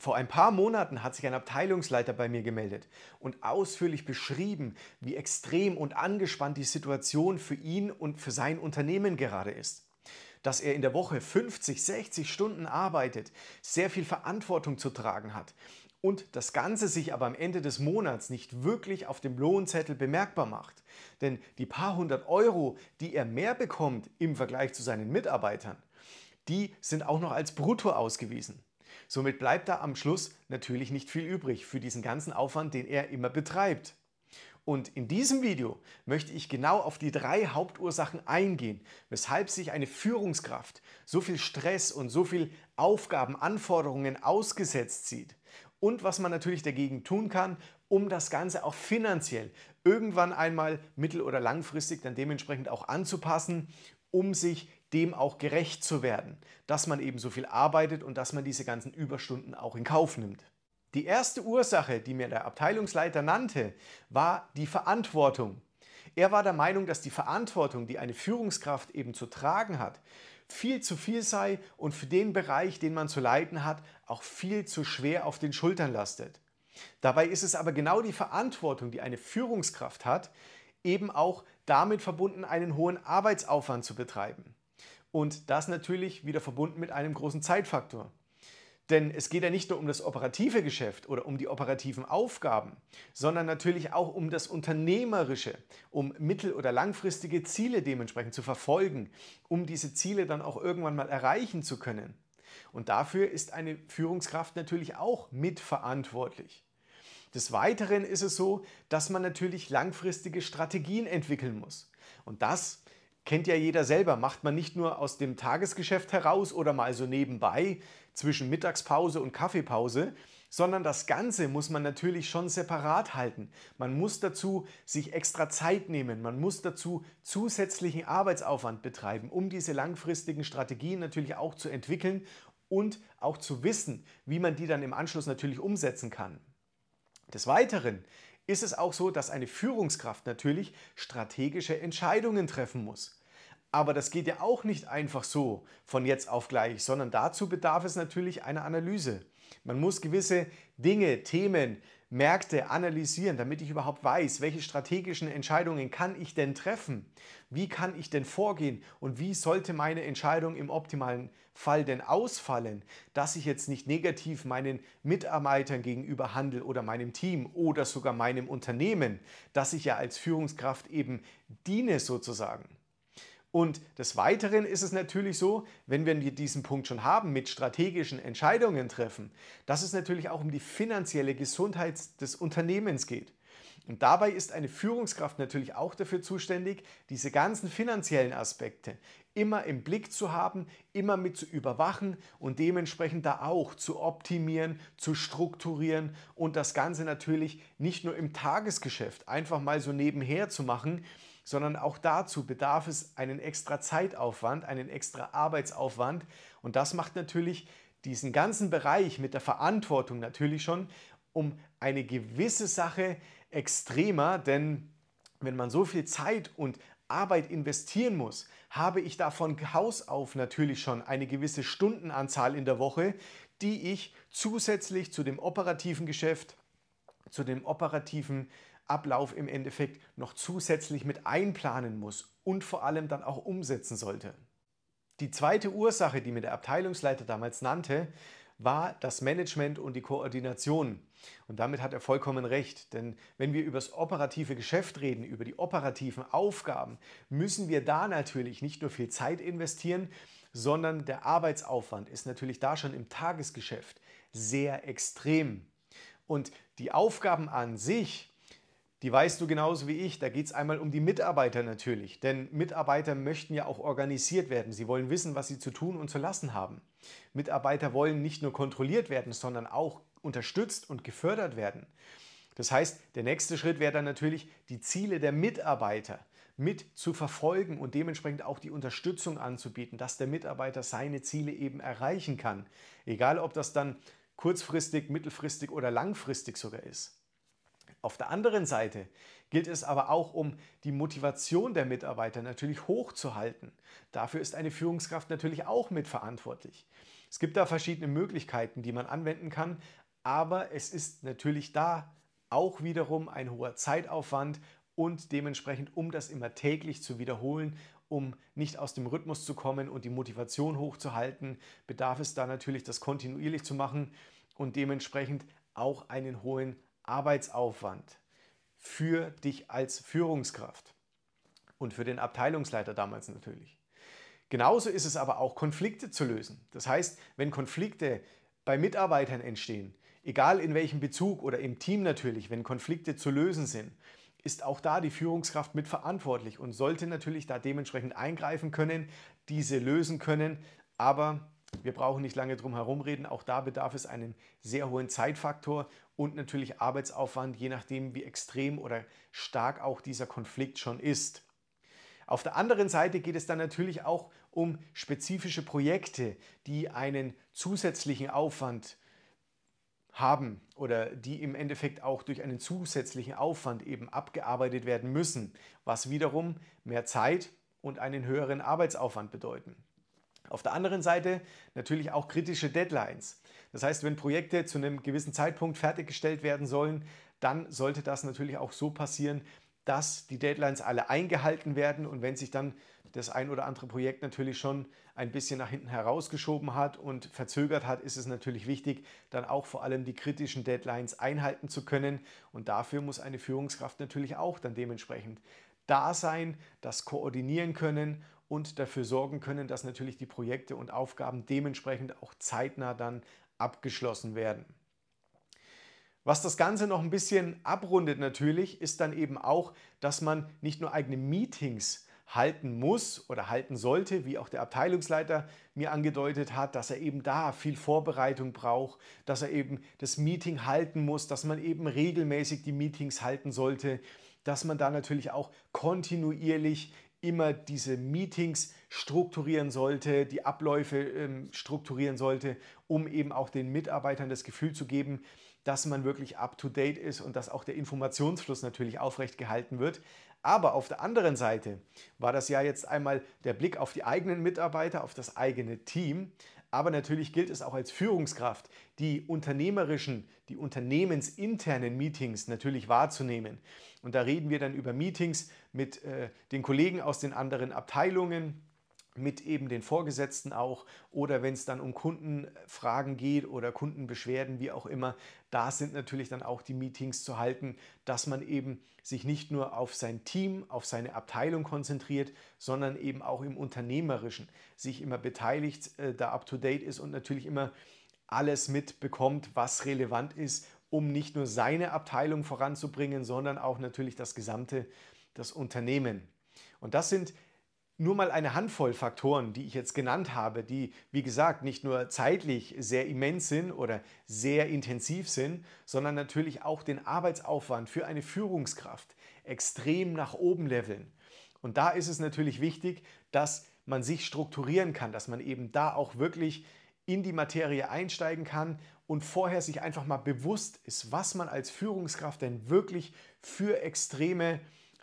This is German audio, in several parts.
Vor ein paar Monaten hat sich ein Abteilungsleiter bei mir gemeldet und ausführlich beschrieben, wie extrem und angespannt die Situation für ihn und für sein Unternehmen gerade ist. Dass er in der Woche 50, 60 Stunden arbeitet, sehr viel Verantwortung zu tragen hat und das Ganze sich aber am Ende des Monats nicht wirklich auf dem Lohnzettel bemerkbar macht. Denn die paar hundert Euro, die er mehr bekommt im Vergleich zu seinen Mitarbeitern, die sind auch noch als Brutto ausgewiesen. Somit bleibt da am Schluss natürlich nicht viel übrig für diesen ganzen Aufwand, den er immer betreibt. Und in diesem Video möchte ich genau auf die drei Hauptursachen eingehen, weshalb sich eine Führungskraft so viel Stress und so viel Aufgaben, Anforderungen ausgesetzt sieht und was man natürlich dagegen tun kann, um das Ganze auch finanziell irgendwann einmal mittel- oder langfristig dann dementsprechend auch anzupassen, um sich dem auch gerecht zu werden, dass man eben so viel arbeitet und dass man diese ganzen Überstunden auch in Kauf nimmt. Die erste Ursache, die mir der Abteilungsleiter nannte, war die Verantwortung. Er war der Meinung, dass die Verantwortung, die eine Führungskraft eben zu tragen hat, viel zu viel sei und für den Bereich, den man zu leiten hat, auch viel zu schwer auf den Schultern lastet. Dabei ist es aber genau die Verantwortung, die eine Führungskraft hat, eben auch damit verbunden, einen hohen Arbeitsaufwand zu betreiben. Und das natürlich wieder verbunden mit einem großen Zeitfaktor. Denn es geht ja nicht nur um das operative Geschäft oder um die operativen Aufgaben, sondern natürlich auch um das Unternehmerische, um mittel- oder langfristige Ziele dementsprechend zu verfolgen, um diese Ziele dann auch irgendwann mal erreichen zu können. Und dafür ist eine Führungskraft natürlich auch mitverantwortlich. Des Weiteren ist es so, dass man natürlich langfristige Strategien entwickeln muss. Und das kennt ja jeder selber, macht man nicht nur aus dem Tagesgeschäft heraus oder mal so nebenbei zwischen Mittagspause und Kaffeepause, sondern das Ganze muss man natürlich schon separat halten. Man muss dazu sich extra Zeit nehmen, man muss dazu zusätzlichen Arbeitsaufwand betreiben, um diese langfristigen Strategien natürlich auch zu entwickeln und auch zu wissen, wie man die dann im Anschluss natürlich umsetzen kann. Des Weiteren ist es auch so, dass eine Führungskraft natürlich strategische Entscheidungen treffen muss. Aber das geht ja auch nicht einfach so von jetzt auf gleich, sondern dazu bedarf es natürlich einer Analyse. Man muss gewisse Dinge, Themen, Märkte analysieren, damit ich überhaupt weiß, welche strategischen Entscheidungen kann ich denn treffen? Wie kann ich denn vorgehen? Und wie sollte meine Entscheidung im optimalen Fall denn ausfallen, dass ich jetzt nicht negativ meinen Mitarbeitern gegenüber handle oder meinem Team oder sogar meinem Unternehmen, dass ich ja als Führungskraft eben diene sozusagen. Und des Weiteren ist es natürlich so, wenn wir diesen Punkt schon haben, mit strategischen Entscheidungen treffen, dass es natürlich auch um die finanzielle Gesundheit des Unternehmens geht. Und dabei ist eine Führungskraft natürlich auch dafür zuständig, diese ganzen finanziellen Aspekte immer im Blick zu haben, immer mit zu überwachen und dementsprechend da auch zu optimieren, zu strukturieren und das Ganze natürlich nicht nur im Tagesgeschäft einfach mal so nebenher zu machen, sondern auch dazu bedarf es einen extra Zeitaufwand, einen extra Arbeitsaufwand. Und das macht natürlich diesen ganzen Bereich mit der Verantwortung natürlich schon um eine gewisse Sache extremer, denn wenn man so viel Zeit und Arbeit investieren muss, habe ich da von Haus auf natürlich schon eine gewisse Stundenanzahl in der Woche, die ich zusätzlich zu dem operativen Geschäft, zu dem operativen Ablauf im Endeffekt noch zusätzlich mit einplanen muss und vor allem dann auch umsetzen sollte. Die zweite Ursache, die mir der Abteilungsleiter damals nannte, war das Management und die Koordination. Und damit hat er vollkommen recht, denn wenn wir über das operative Geschäft reden, über die operativen Aufgaben, müssen wir da natürlich nicht nur viel Zeit investieren, sondern der Arbeitsaufwand ist natürlich da schon im Tagesgeschäft sehr extrem. Und die Aufgaben an sich, die weißt du genauso wie ich. Da geht es einmal um die Mitarbeiter natürlich. Denn Mitarbeiter möchten ja auch organisiert werden. Sie wollen wissen, was sie zu tun und zu lassen haben. Mitarbeiter wollen nicht nur kontrolliert werden, sondern auch unterstützt und gefördert werden. Das heißt, der nächste Schritt wäre dann natürlich, die Ziele der Mitarbeiter mit zu verfolgen und dementsprechend auch die Unterstützung anzubieten, dass der Mitarbeiter seine Ziele eben erreichen kann. Egal, ob das dann kurzfristig, mittelfristig oder langfristig sogar ist. Auf der anderen Seite gilt es aber auch um die Motivation der Mitarbeiter natürlich hochzuhalten. Dafür ist eine Führungskraft natürlich auch mitverantwortlich. Es gibt da verschiedene Möglichkeiten, die man anwenden kann, aber es ist natürlich da auch wiederum ein hoher Zeitaufwand und dementsprechend, um das immer täglich zu wiederholen, um nicht aus dem Rhythmus zu kommen und die Motivation hochzuhalten, bedarf es da natürlich, das kontinuierlich zu machen und dementsprechend auch einen hohen Arbeitsaufwand für dich als Führungskraft und für den Abteilungsleiter damals natürlich. Genauso ist es aber auch, Konflikte zu lösen. Das heißt, wenn Konflikte bei Mitarbeitern entstehen, egal in welchem Bezug oder im Team natürlich, wenn Konflikte zu lösen sind, ist auch da die Führungskraft mitverantwortlich und sollte natürlich da dementsprechend eingreifen können, diese lösen können. Aber wir brauchen nicht lange drum herum reden. Auch da bedarf es einen sehr hohen Zeitfaktor und natürlich Arbeitsaufwand, je nachdem, wie extrem oder stark auch dieser Konflikt schon ist. Auf der anderen Seite geht es dann natürlich auch um spezifische Projekte, die einen zusätzlichen Aufwand haben oder die im Endeffekt auch durch einen zusätzlichen Aufwand eben abgearbeitet werden müssen, was wiederum mehr Zeit und einen höheren Arbeitsaufwand bedeuten. Auf der anderen Seite natürlich auch kritische Deadlines. Das heißt, wenn Projekte zu einem gewissen Zeitpunkt fertiggestellt werden sollen, dann sollte das natürlich auch so passieren, dass die Deadlines alle eingehalten werden und wenn sich dann das ein oder andere Projekt natürlich schon ein bisschen nach hinten herausgeschoben hat und verzögert hat, ist es natürlich wichtig, dann auch vor allem die kritischen Deadlines einhalten zu können. Und dafür muss eine Führungskraft natürlich auch dann dementsprechend da sein, das koordinieren können und dafür sorgen können, dass natürlich die Projekte und Aufgaben dementsprechend auch zeitnah dann abgeschlossen werden. Was das Ganze noch ein bisschen abrundet natürlich, ist dann eben auch, dass man nicht nur eigene Meetings halten muss oder halten sollte, wie auch der Abteilungsleiter mir angedeutet hat, dass er eben da viel Vorbereitung braucht, dass er eben das Meeting halten muss, dass man eben regelmäßig die Meetings halten sollte, dass man da natürlich auch kontinuierlich immer diese Meetings strukturieren sollte, die Abläufe ähm, strukturieren sollte, um eben auch den Mitarbeitern das Gefühl zu geben, dass man wirklich up-to-date ist und dass auch der Informationsfluss natürlich aufrecht gehalten wird. Aber auf der anderen Seite war das ja jetzt einmal der Blick auf die eigenen Mitarbeiter, auf das eigene Team. Aber natürlich gilt es auch als Führungskraft, die unternehmerischen, die unternehmensinternen Meetings natürlich wahrzunehmen. Und da reden wir dann über Meetings mit äh, den Kollegen aus den anderen Abteilungen, mit eben den Vorgesetzten auch oder wenn es dann um Kundenfragen geht oder Kundenbeschwerden, wie auch immer, da sind natürlich dann auch die Meetings zu halten, dass man eben sich nicht nur auf sein Team, auf seine Abteilung konzentriert, sondern eben auch im Unternehmerischen sich immer beteiligt, äh, da up-to-date ist und natürlich immer alles mitbekommt, was relevant ist, um nicht nur seine Abteilung voranzubringen, sondern auch natürlich das gesamte, das Unternehmen. Und das sind nur mal eine Handvoll Faktoren, die ich jetzt genannt habe, die, wie gesagt, nicht nur zeitlich sehr immens sind oder sehr intensiv sind, sondern natürlich auch den Arbeitsaufwand für eine Führungskraft extrem nach oben leveln. Und da ist es natürlich wichtig, dass man sich strukturieren kann, dass man eben da auch wirklich in die Materie einsteigen kann und vorher sich einfach mal bewusst ist, was man als Führungskraft denn wirklich für extreme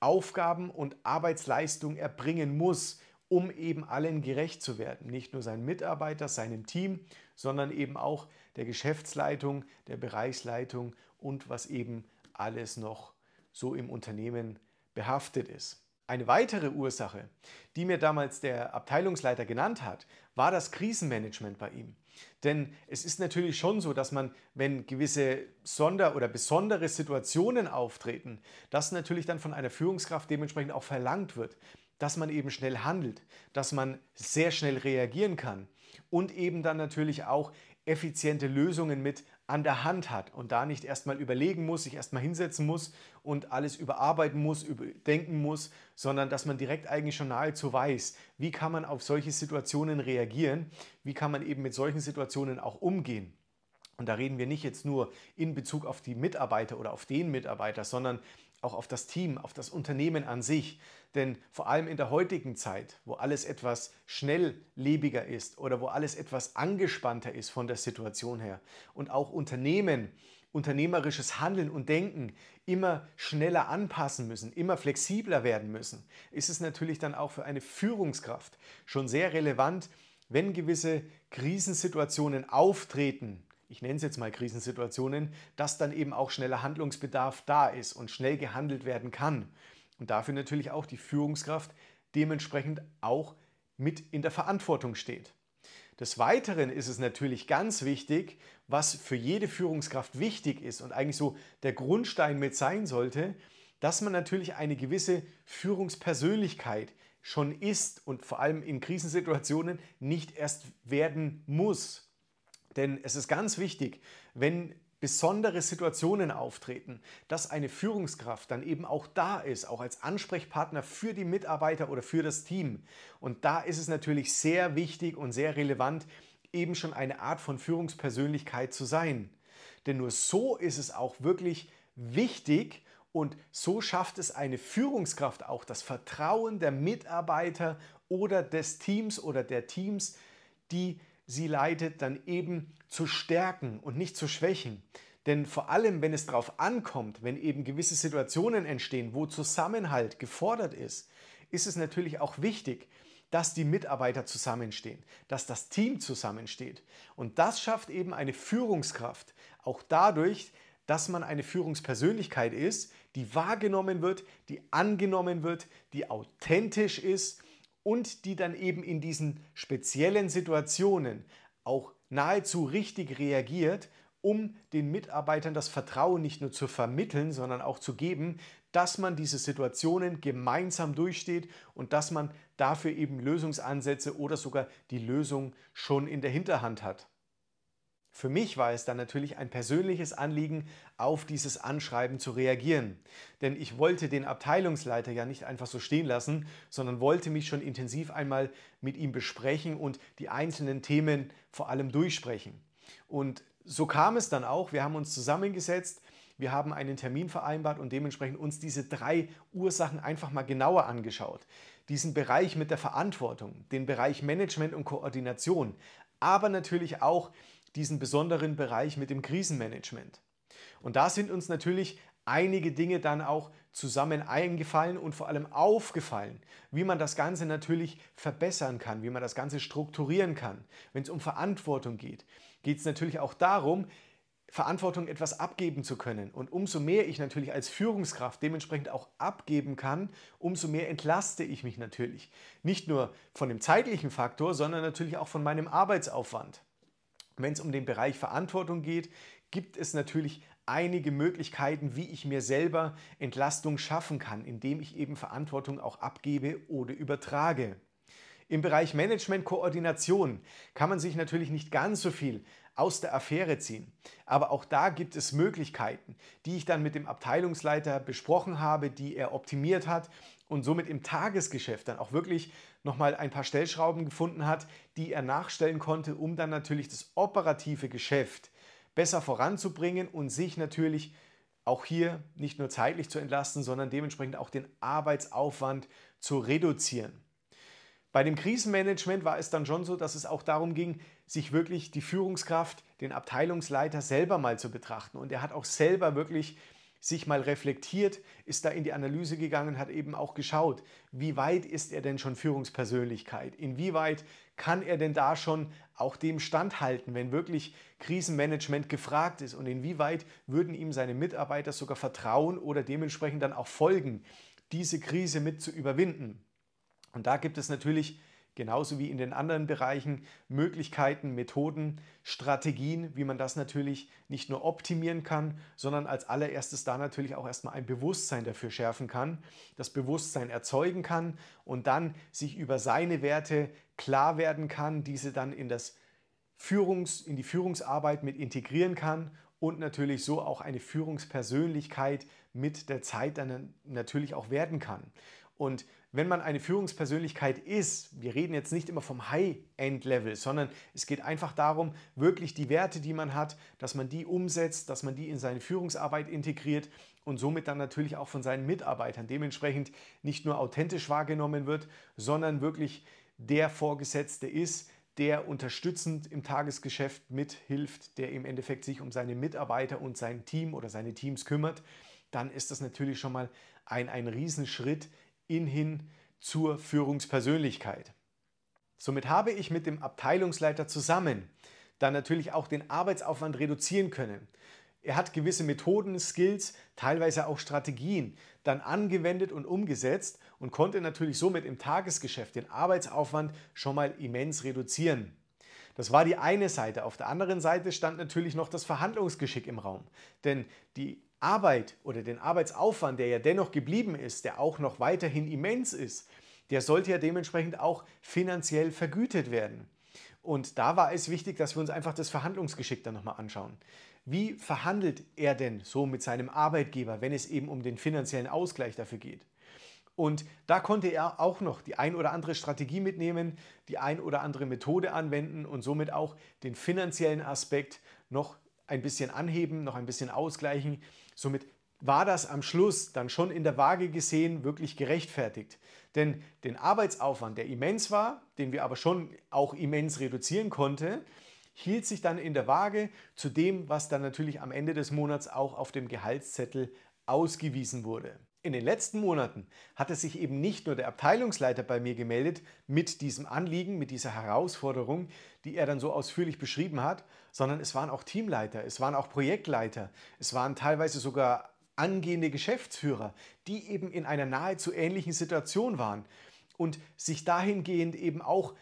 Aufgaben und Arbeitsleistung erbringen muss, um eben allen gerecht zu werden. Nicht nur seinen Mitarbeitern, seinem Team, sondern eben auch der Geschäftsleitung, der Bereichsleitung und was eben alles noch so im Unternehmen behaftet ist. Eine weitere Ursache, die mir damals der Abteilungsleiter genannt hat, war das Krisenmanagement bei ihm. Denn es ist natürlich schon so, dass man, wenn gewisse Sonder- oder besondere Situationen auftreten, dass natürlich dann von einer Führungskraft dementsprechend auch verlangt wird, dass man eben schnell handelt, dass man sehr schnell reagieren kann und eben dann natürlich auch effiziente Lösungen mit an der Hand hat und da nicht erstmal überlegen muss, sich erstmal hinsetzen muss und alles überarbeiten muss, überdenken muss, sondern dass man direkt eigentlich schon nahezu weiß, wie kann man auf solche Situationen reagieren, wie kann man eben mit solchen Situationen auch umgehen. Und da reden wir nicht jetzt nur in Bezug auf die Mitarbeiter oder auf den Mitarbeiter, sondern auch auf das Team, auf das Unternehmen an sich. Denn vor allem in der heutigen Zeit, wo alles etwas schnelllebiger ist oder wo alles etwas angespannter ist von der Situation her und auch Unternehmen, unternehmerisches Handeln und Denken immer schneller anpassen müssen, immer flexibler werden müssen, ist es natürlich dann auch für eine Führungskraft schon sehr relevant, wenn gewisse Krisensituationen auftreten, ich nenne es jetzt mal Krisensituationen, dass dann eben auch schneller Handlungsbedarf da ist und schnell gehandelt werden kann. Und dafür natürlich auch die Führungskraft dementsprechend auch mit in der Verantwortung steht. Des Weiteren ist es natürlich ganz wichtig, was für jede Führungskraft wichtig ist und eigentlich so der Grundstein mit sein sollte, dass man natürlich eine gewisse Führungspersönlichkeit schon ist und vor allem in Krisensituationen nicht erst werden muss. Denn es ist ganz wichtig, wenn besondere Situationen auftreten, dass eine Führungskraft dann eben auch da ist, auch als Ansprechpartner für die Mitarbeiter oder für das Team. Und da ist es natürlich sehr wichtig und sehr relevant, eben schon eine Art von Führungspersönlichkeit zu sein. Denn nur so ist es auch wirklich wichtig und so schafft es eine Führungskraft auch, das Vertrauen der Mitarbeiter oder des Teams oder der Teams, die sie leitet, dann eben zu stärken und nicht zu schwächen. Denn vor allem, wenn es darauf ankommt, wenn eben gewisse Situationen entstehen, wo Zusammenhalt gefordert ist, ist es natürlich auch wichtig, dass die Mitarbeiter zusammenstehen, dass das Team zusammensteht. Und das schafft eben eine Führungskraft, auch dadurch, dass man eine Führungspersönlichkeit ist, die wahrgenommen wird, die angenommen wird, die authentisch ist und die dann eben in diesen speziellen Situationen auch nahezu richtig reagiert, um den Mitarbeitern das Vertrauen nicht nur zu vermitteln, sondern auch zu geben, dass man diese Situationen gemeinsam durchsteht und dass man dafür eben Lösungsansätze oder sogar die Lösung schon in der Hinterhand hat. Für mich war es dann natürlich ein persönliches Anliegen, auf dieses Anschreiben zu reagieren. Denn ich wollte den Abteilungsleiter ja nicht einfach so stehen lassen, sondern wollte mich schon intensiv einmal mit ihm besprechen und die einzelnen Themen vor allem durchsprechen. Und so kam es dann auch. Wir haben uns zusammengesetzt, wir haben einen Termin vereinbart und dementsprechend uns diese drei Ursachen einfach mal genauer angeschaut. Diesen Bereich mit der Verantwortung, den Bereich Management und Koordination, aber natürlich auch diesen besonderen Bereich mit dem Krisenmanagement. Und da sind uns natürlich einige Dinge dann auch zusammen eingefallen und vor allem aufgefallen, wie man das Ganze natürlich verbessern kann, wie man das Ganze strukturieren kann. Wenn es um Verantwortung geht, geht es natürlich auch darum, Verantwortung etwas abgeben zu können. Und umso mehr ich natürlich als Führungskraft dementsprechend auch abgeben kann, umso mehr entlaste ich mich natürlich. Nicht nur von dem zeitlichen Faktor, sondern natürlich auch von meinem Arbeitsaufwand. Wenn es um den Bereich Verantwortung geht, gibt es natürlich einige Möglichkeiten, wie ich mir selber Entlastung schaffen kann, indem ich eben Verantwortung auch abgebe oder übertrage. Im Bereich Management-Koordination kann man sich natürlich nicht ganz so viel aus der Affäre ziehen. Aber auch da gibt es Möglichkeiten, die ich dann mit dem Abteilungsleiter besprochen habe, die er optimiert hat und somit im Tagesgeschäft dann auch wirklich nochmal ein paar Stellschrauben gefunden hat, die er nachstellen konnte, um dann natürlich das operative Geschäft besser voranzubringen und sich natürlich auch hier nicht nur zeitlich zu entlasten, sondern dementsprechend auch den Arbeitsaufwand zu reduzieren. Bei dem Krisenmanagement war es dann schon so, dass es auch darum ging, sich wirklich die Führungskraft, den Abteilungsleiter selber mal zu betrachten. Und er hat auch selber wirklich sich mal reflektiert, ist da in die Analyse gegangen, hat eben auch geschaut, wie weit ist er denn schon Führungspersönlichkeit? Inwieweit kann er denn da schon auch dem standhalten, wenn wirklich Krisenmanagement gefragt ist? Und inwieweit würden ihm seine Mitarbeiter sogar vertrauen oder dementsprechend dann auch folgen, diese Krise mit zu überwinden? Und da gibt es natürlich genauso wie in den anderen Bereichen Möglichkeiten, Methoden, Strategien, wie man das natürlich nicht nur optimieren kann, sondern als allererstes da natürlich auch erstmal ein Bewusstsein dafür schärfen kann, das Bewusstsein erzeugen kann und dann sich über seine Werte klar werden kann, diese dann in, das Führungs-, in die Führungsarbeit mit integrieren kann und natürlich so auch eine Führungspersönlichkeit mit der Zeit dann natürlich auch werden kann. Und wenn man eine Führungspersönlichkeit ist, wir reden jetzt nicht immer vom High-End-Level, sondern es geht einfach darum, wirklich die Werte, die man hat, dass man die umsetzt, dass man die in seine Führungsarbeit integriert und somit dann natürlich auch von seinen Mitarbeitern dementsprechend nicht nur authentisch wahrgenommen wird, sondern wirklich der Vorgesetzte ist, der unterstützend im Tagesgeschäft mithilft, der im Endeffekt sich um seine Mitarbeiter und sein Team oder seine Teams kümmert, dann ist das natürlich schon mal ein, ein Riesenschritt in hin zur Führungspersönlichkeit. Somit habe ich mit dem Abteilungsleiter zusammen dann natürlich auch den Arbeitsaufwand reduzieren können. Er hat gewisse Methoden, Skills, teilweise auch Strategien dann angewendet und umgesetzt und konnte natürlich somit im Tagesgeschäft den Arbeitsaufwand schon mal immens reduzieren. Das war die eine Seite. Auf der anderen Seite stand natürlich noch das Verhandlungsgeschick im Raum. Denn die Arbeit oder den Arbeitsaufwand, der ja dennoch geblieben ist, der auch noch weiterhin immens ist, der sollte ja dementsprechend auch finanziell vergütet werden. Und da war es wichtig, dass wir uns einfach das Verhandlungsgeschick dann nochmal anschauen. Wie verhandelt er denn so mit seinem Arbeitgeber, wenn es eben um den finanziellen Ausgleich dafür geht? Und da konnte er auch noch die ein oder andere Strategie mitnehmen, die ein oder andere Methode anwenden und somit auch den finanziellen Aspekt noch ein bisschen anheben, noch ein bisschen ausgleichen. Somit war das am Schluss dann schon in der Waage gesehen wirklich gerechtfertigt. Denn den Arbeitsaufwand, der immens war, den wir aber schon auch immens reduzieren konnten, hielt sich dann in der Waage zu dem, was dann natürlich am Ende des Monats auch auf dem Gehaltszettel ausgewiesen wurde. In den letzten Monaten hatte sich eben nicht nur der Abteilungsleiter bei mir gemeldet mit diesem Anliegen, mit dieser Herausforderung, die er dann so ausführlich beschrieben hat, sondern es waren auch Teamleiter, es waren auch Projektleiter, es waren teilweise sogar angehende Geschäftsführer, die eben in einer nahezu ähnlichen Situation waren und sich dahingehend eben auch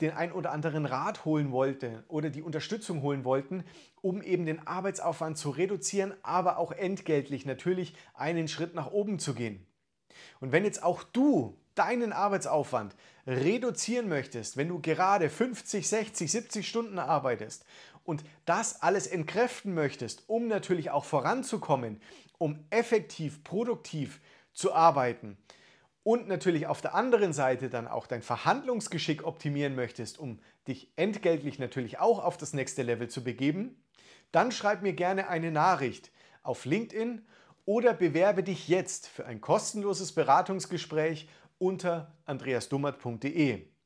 den ein oder anderen Rat holen wollten oder die Unterstützung holen wollten, um eben den Arbeitsaufwand zu reduzieren, aber auch entgeltlich natürlich einen Schritt nach oben zu gehen. Und wenn jetzt auch du deinen Arbeitsaufwand reduzieren möchtest, wenn du gerade 50, 60, 70 Stunden arbeitest und das alles entkräften möchtest, um natürlich auch voranzukommen, um effektiv, produktiv zu arbeiten und natürlich auf der anderen Seite dann auch dein Verhandlungsgeschick optimieren möchtest, um dich entgeltlich natürlich auch auf das nächste Level zu begeben, dann schreib mir gerne eine Nachricht auf LinkedIn oder bewerbe dich jetzt für ein kostenloses Beratungsgespräch unter andreasdummert.de.